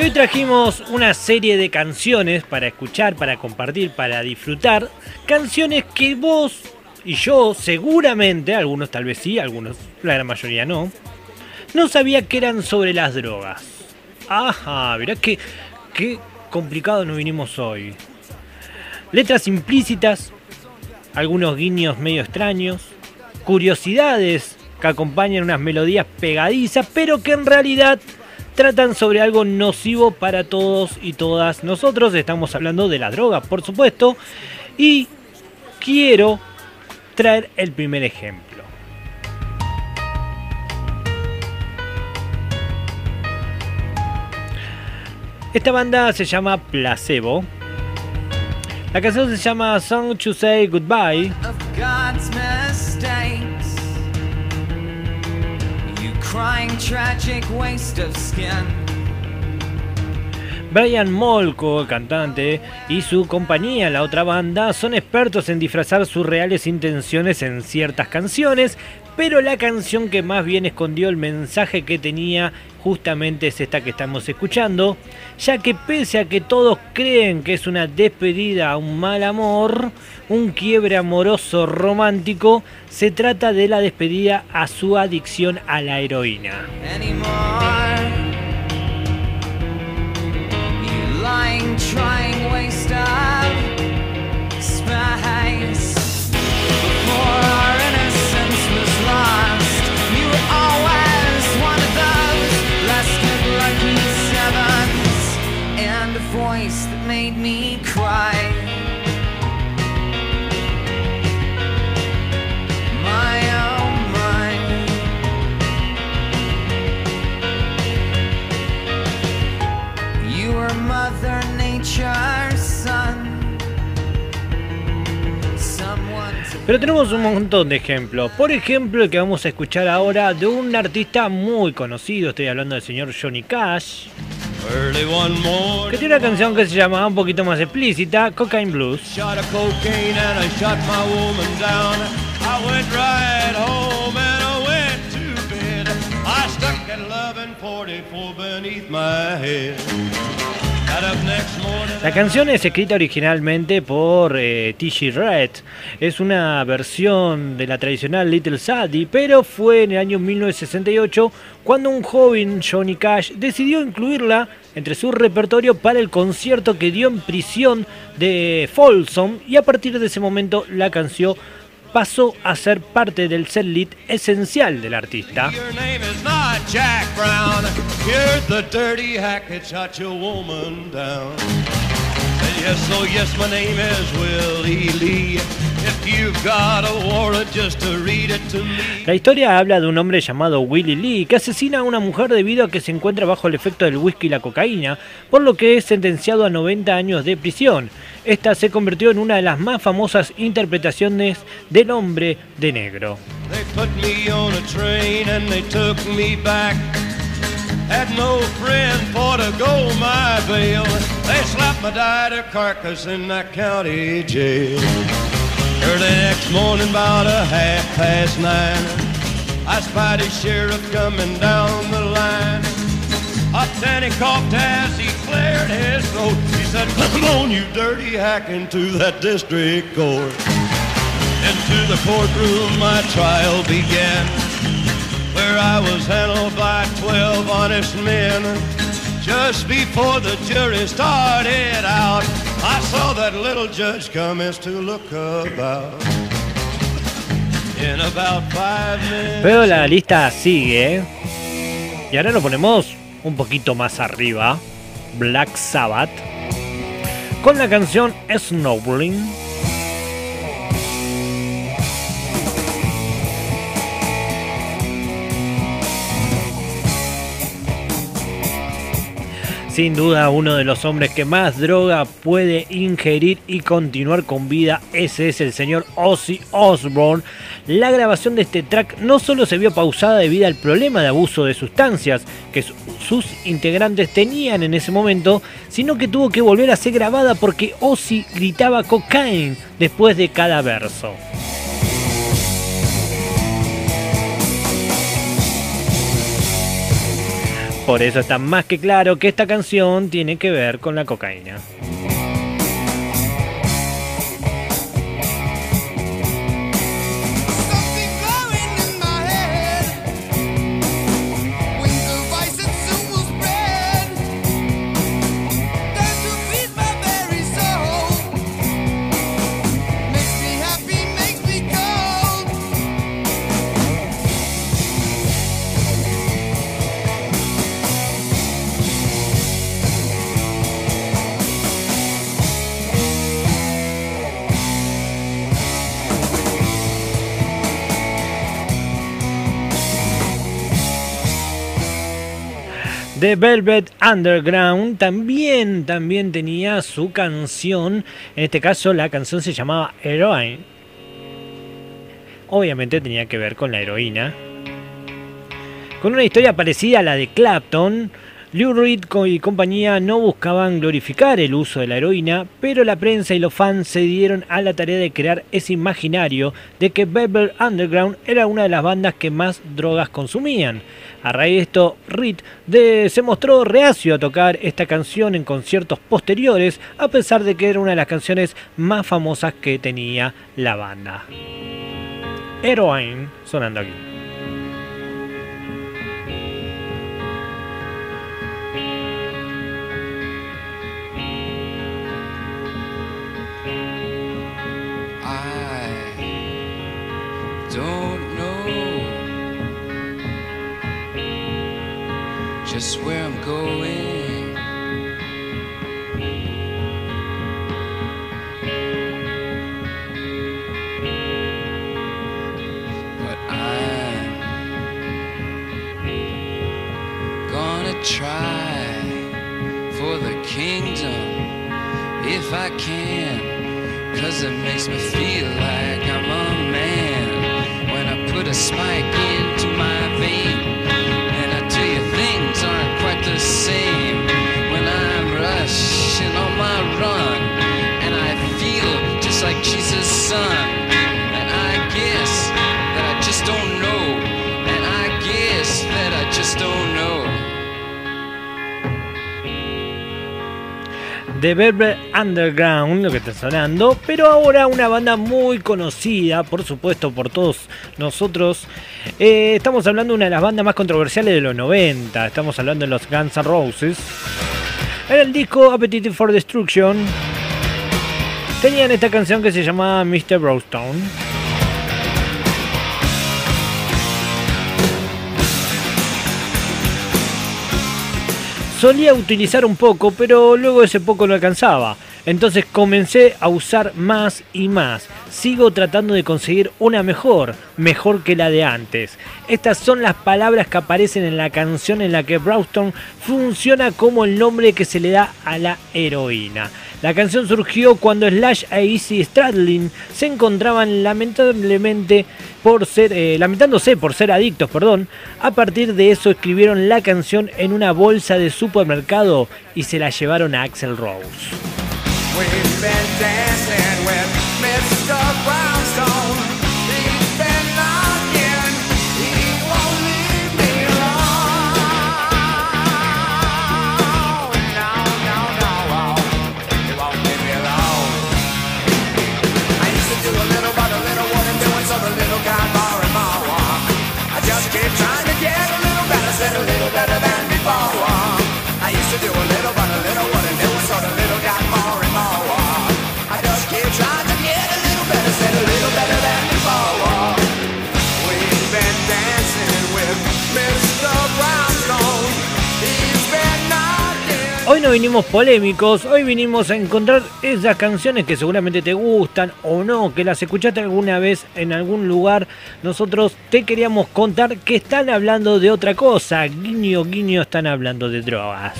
Y hoy trajimos una serie de canciones para escuchar, para compartir, para disfrutar. Canciones que vos y yo seguramente, algunos tal vez sí, algunos, la gran mayoría no, no sabía que eran sobre las drogas. Ajá, mirá que, qué complicado nos vinimos hoy. Letras implícitas, algunos guiños medio extraños, curiosidades que acompañan unas melodías pegadizas, pero que en realidad tratan sobre algo nocivo para todos y todas nosotros. Estamos hablando de la droga, por supuesto. Y quiero traer el primer ejemplo. Esta banda se llama Placebo. La canción se llama Song to Say Goodbye. crying tragic waste of skin. Brian Molko, cantante, y su compañía, la otra banda, son expertos en disfrazar sus reales intenciones en ciertas canciones, pero la canción que más bien escondió el mensaje que tenía justamente es esta que estamos escuchando, ya que pese a que todos creen que es una despedida a un mal amor, un quiebre amoroso romántico, se trata de la despedida a su adicción a la heroína. trying waste of space. Pero tenemos un montón de ejemplos. Por ejemplo, el que vamos a escuchar ahora de un artista muy conocido, estoy hablando del señor Johnny Cash. Que tiene una canción que se llama un poquito más explícita, Cocaine Blues. La canción es escrita originalmente por eh, T.G. Red. Es una versión de la tradicional Little Sadie, pero fue en el año 1968 cuando un joven Johnny Cash decidió incluirla entre su repertorio para el concierto que dio en prisión de Folsom y a partir de ese momento la canción pasó a ser parte del setlist esencial del artista. La historia habla de un hombre llamado Willie Lee que asesina a una mujer debido a que se encuentra bajo el efecto del whisky y la cocaína, por lo que es sentenciado a 90 años de prisión. Esta se convirtió en una de las más famosas interpretaciones del hombre de negro. Had no friend for to go my bail. They slapped my died carcass in that county jail. Early next morning, about a half past nine, I spied a sheriff coming down the line. Then he coughed as he cleared his throat. He said, Come on, you dirty hack, into that district court. Into the courtroom my trial began, where I was handled by twelve honest men. Just before the jury started out, I saw that little judge commence to look about. In about five minutes. Pero la lista sigue. Y ahora lo ponemos un poquito más arriba, Black Sabbath, con la canción Snowballing. Sin duda uno de los hombres que más droga puede ingerir y continuar con vida, ese es el señor Ozzy Osbourne. La grabación de este track no solo se vio pausada debido al problema de abuso de sustancias que sus integrantes tenían en ese momento, sino que tuvo que volver a ser grabada porque Ozzy gritaba cocaine después de cada verso. Por eso está más que claro que esta canción tiene que ver con la cocaína. The Velvet Underground también, también tenía su canción. En este caso, la canción se llamaba Heroine. Obviamente tenía que ver con la heroína. Con una historia parecida a la de Clapton, Lou Reed y compañía no buscaban glorificar el uso de la heroína, pero la prensa y los fans se dieron a la tarea de crear ese imaginario de que Velvet Underground era una de las bandas que más drogas consumían. A raíz de esto, Reed se mostró reacio a tocar esta canción en conciertos posteriores, a pesar de que era una de las canciones más famosas que tenía la banda. Heroine sonando aquí. Just where I'm going. But I'm gonna try for the kingdom if I can. Cause it makes me feel like I'm a man when I put a spike into The Velvet Underground, lo que está sonando, pero ahora una banda muy conocida, por supuesto, por todos nosotros. Eh, estamos hablando de una de las bandas más controversiales de los 90, estamos hablando de los Guns N' Roses. Era el disco Appetite for Destruction. Tenían esta canción que se llamaba Mr. Brownstone. Solía utilizar un poco, pero luego ese poco no alcanzaba. Entonces comencé a usar más y más. Sigo tratando de conseguir una mejor, mejor que la de antes. Estas son las palabras que aparecen en la canción en la que Brownstone funciona como el nombre que se le da a la heroína. La canción surgió cuando Slash e Easy Stradlin se encontraban lamentablemente por ser, eh, lamentándose por ser adictos, perdón. A partir de eso escribieron la canción en una bolsa de supermercado y se la llevaron a Axel Rose. Hoy no vinimos polémicos, hoy vinimos a encontrar esas canciones que seguramente te gustan o no, que las escuchaste alguna vez en algún lugar. Nosotros te queríamos contar que están hablando de otra cosa. Guiño, guiño, están hablando de drogas.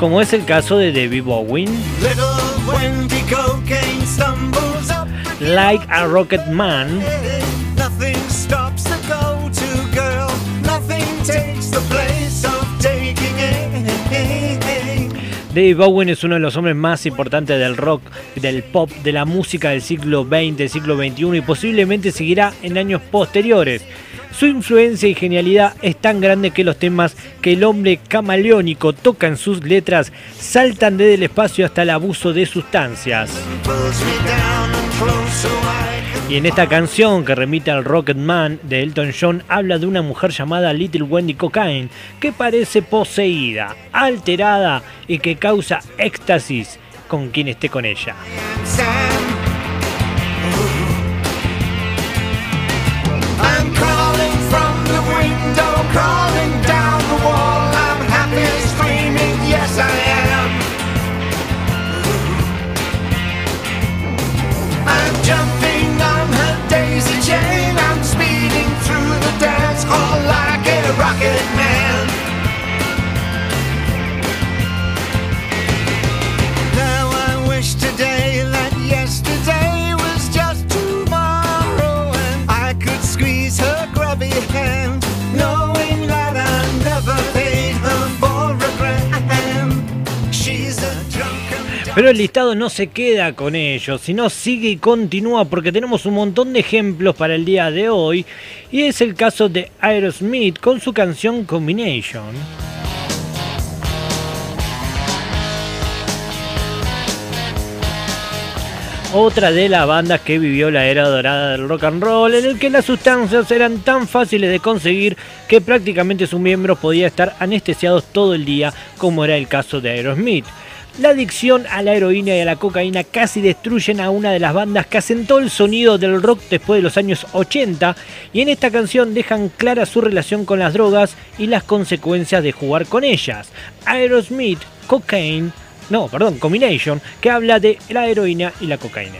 Como es el caso de Debbie Bowen. Like a Rocket Man. David Bowen es uno de los hombres más importantes del rock, del pop, de la música del siglo XX, del siglo XXI y posiblemente seguirá en años posteriores. Su influencia y genialidad es tan grande que los temas que el hombre camaleónico toca en sus letras saltan desde el espacio hasta el abuso de sustancias. Y en esta canción que remite al Rocket Man de Elton John habla de una mujer llamada Little Wendy Cocaine que parece poseída, alterada y que causa éxtasis con quien esté con ella. Pero el listado no se queda con ellos, sino sigue y continúa porque tenemos un montón de ejemplos para el día de hoy. Y es el caso de Aerosmith con su canción Combination. otra de las bandas que vivió la era dorada del rock and roll, en el que las sustancias eran tan fáciles de conseguir que prácticamente sus miembros podían estar anestesiados todo el día, como era el caso de Aerosmith. La adicción a la heroína y a la cocaína casi destruyen a una de las bandas que asentó el sonido del rock después de los años 80 y en esta canción dejan clara su relación con las drogas y las consecuencias de jugar con ellas. Aerosmith, Cocaine, no, perdón, Combination, que habla de la heroína y la cocaína.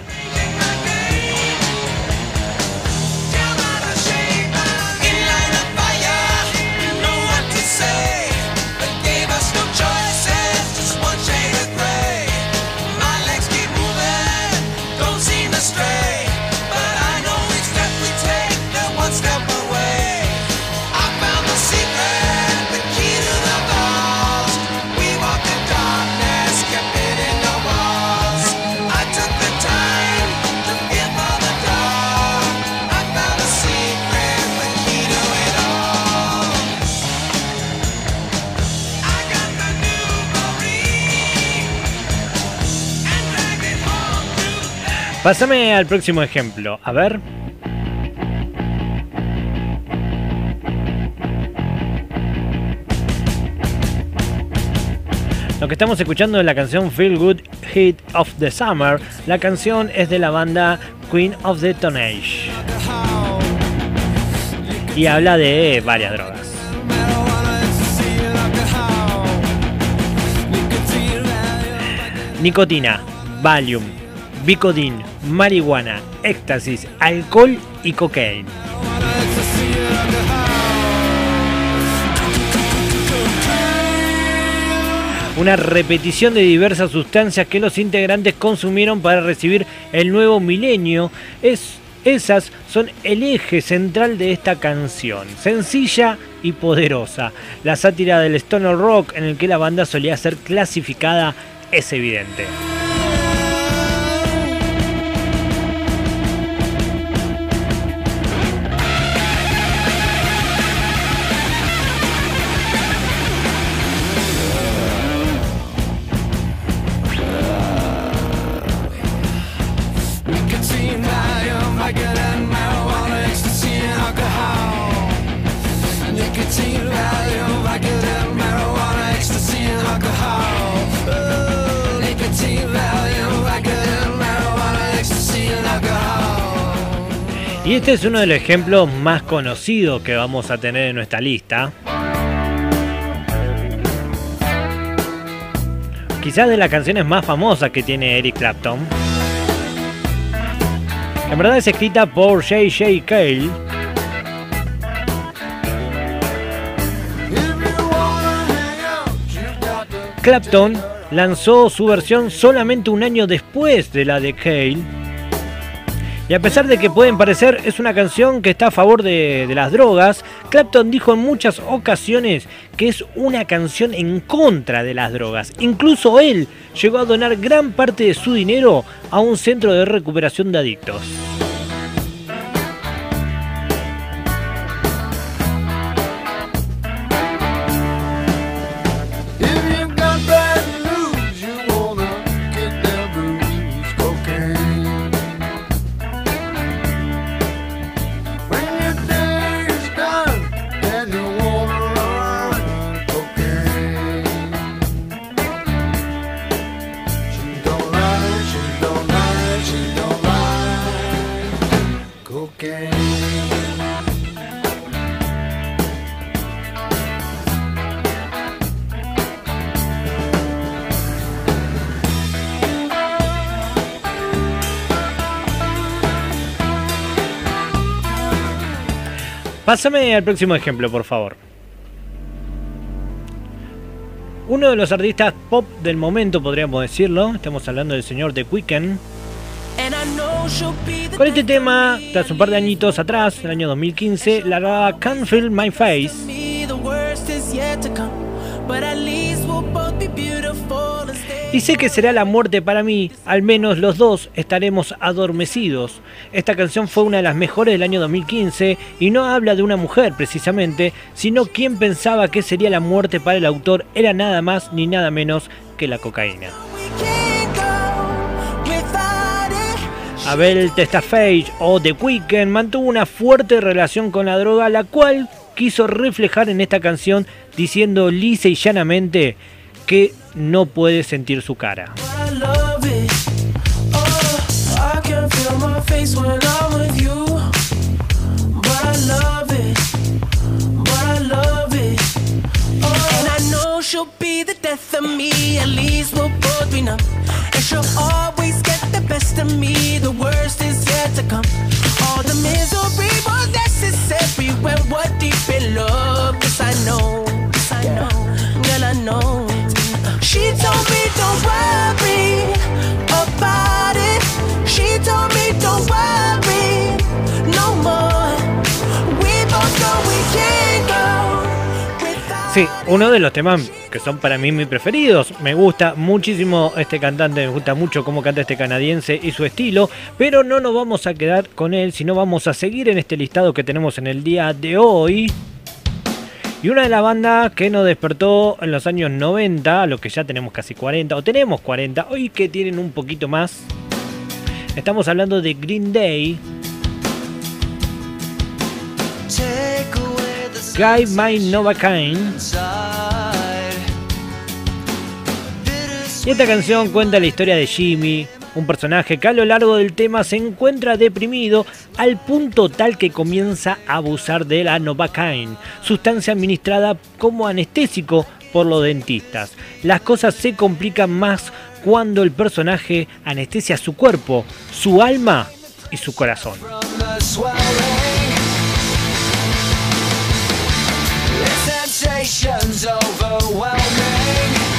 Pásame al próximo ejemplo. A ver. Lo que estamos escuchando es la canción Feel Good Hit of the Summer. La canción es de la banda Queen of the Tonnage. Y habla de varias drogas. Nicotina, Valium, Bicodin, marihuana, éxtasis, alcohol y cocaína. Una repetición de diversas sustancias que los integrantes consumieron para recibir el nuevo milenio. Es, esas son el eje central de esta canción, sencilla y poderosa. La sátira del stoner rock en el que la banda solía ser clasificada es evidente. Y este es uno de los ejemplos más conocidos que vamos a tener en nuestra lista. Quizás de las canciones más famosas que tiene Eric Clapton. En verdad es escrita por J.J. Cale. Clapton lanzó su versión solamente un año después de la de Cale y a pesar de que pueden parecer es una canción que está a favor de, las drogas, Clapton dijo en muchas ocasiones que es una canción en contra de las drogas. Incluso él llegó a donar gran parte de su dinero a un centro de recuperación de adictos. Pásame al próximo ejemplo, por favor. Uno de los artistas pop del momento, podríamos decirlo, estamos hablando del señor The Weeknd. Con este tema, tras un par de añitos atrás, el año 2015, la Can't Feel My Face. Y sé que será la muerte para mí, al menos los dos estaremos adormecidos. Esta canción fue una de las mejores del año 2015 y no habla de una mujer precisamente, sino quien pensaba que sería la muerte para el autor era nada más ni nada menos que la cocaína. Abel Testafage o The Weeknd mantuvo una fuerte relación con la droga, la cual quiso reflejar en esta canción diciendo lisa y llanamente que no puede sentir su cara. Best of me. The worst is yet to come. All the misery was necessary when we're deep in love. Yes, I know. Yes, I know. Girl, I know. She told me don't worry about it. Sí, uno de los temas que son para mí mis preferidos. Me gusta muchísimo este cantante, me gusta mucho cómo canta este canadiense y su estilo, pero no nos vamos a quedar con él, sino vamos a seguir en este listado que tenemos en el día de hoy. Y una de las bandas que nos despertó en los años 90, a los que ya tenemos casi 40, o tenemos 40, hoy que tienen un poquito más. Estamos hablando de Green Day. Guy My Novakind. Y esta canción cuenta la historia de Jimmy, un personaje que a lo largo del tema se encuentra deprimido al punto tal que comienza a abusar de la Novocaine, sustancia administrada como anestésico por los dentistas. Las cosas se complican más cuando el personaje anestesia su cuerpo, su alma y su corazón. sensations overwhelming.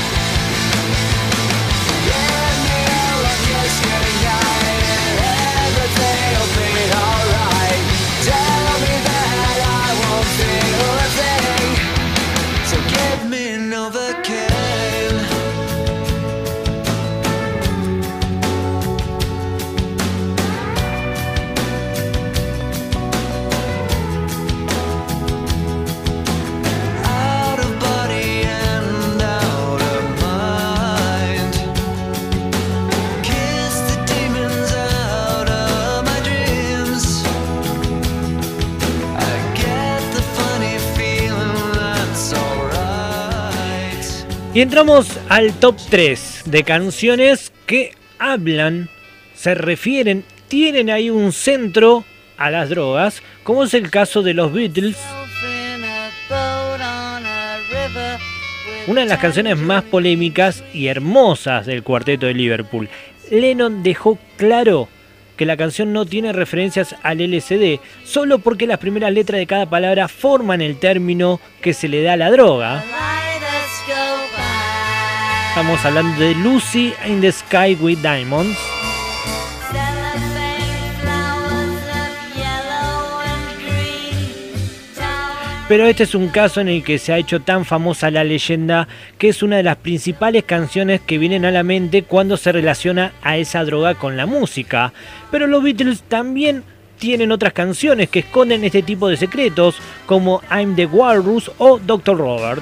Y entramos al top 3 de canciones que hablan, se refieren, tienen ahí un centro a las drogas, como es el caso de los Beatles. Una de las canciones más polémicas y hermosas del cuarteto de Liverpool. Lennon dejó claro que la canción no tiene referencias al LCD, solo porque las primeras letras de cada palabra forman el término que se le da a la droga. Estamos hablando de Lucy in the Sky with Diamonds. Pero este es un caso en el que se ha hecho tan famosa la leyenda que es una de las principales canciones que vienen a la mente cuando se relaciona a esa droga con la música. Pero los Beatles también tienen otras canciones que esconden este tipo de secretos, como I'm the Walrus o Dr. Robert.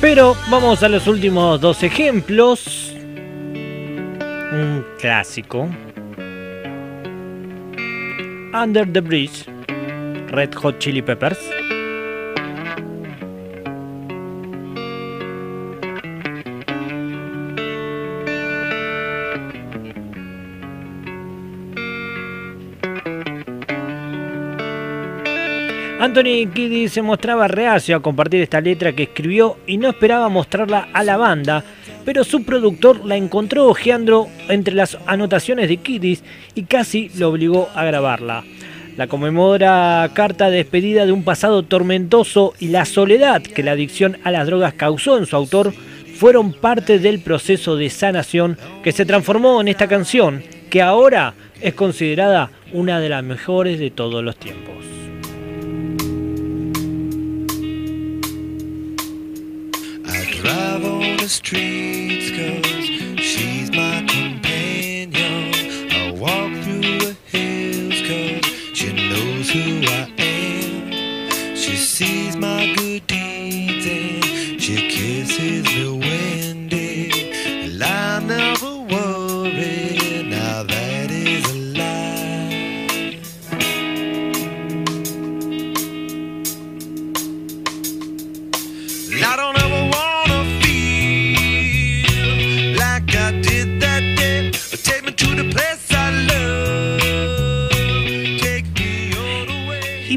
Pero vamos a los últimos dos ejemplos. Un clásico. Under the Bridge, Red Hot Chili Peppers. Anthony Kiddis se mostraba reacio a compartir esta letra que escribió y no esperaba mostrarla a la banda, pero su productor la encontró ojeando entre las anotaciones de Kiddis y casi lo obligó a grabarla. La conmemora carta de despedida de un pasado tormentoso y la soledad que la adicción a las drogas causó en su autor fueron parte del proceso de sanación que se transformó en esta canción, que ahora es considerada una de las mejores de todos los tiempos. The streets cause she's my companion.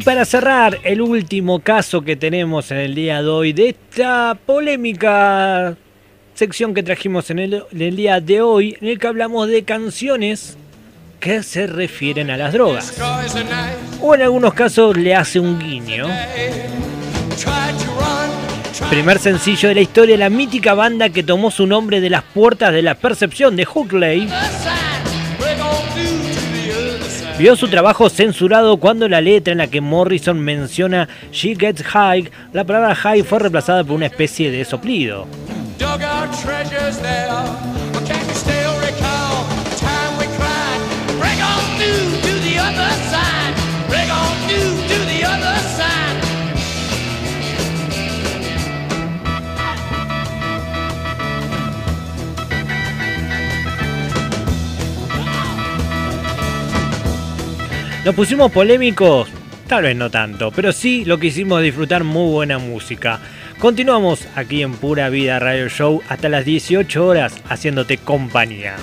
Para cerrar, el último caso que tenemos en el día de hoy de esta polémica sección que trajimos en el, día de hoy, en el que hablamos de canciones que se refieren a las drogas. O en algunos casos le hace un guiño. Primer sencillo de la historia la mítica banda que tomó su nombre de las puertas de la percepción de Hookley. Vio su trabajo censurado cuando la letra en la que Morrison menciona She Gets High, la palabra high fue reemplazada por una especie de soplido. ¿Nos pusimos polémicos? Tal vez no tanto, pero sí lo que hicimos disfrutar muy buena música. Continuamos aquí en Pura Vida Radio Show hasta las 18 horas haciéndote compañía.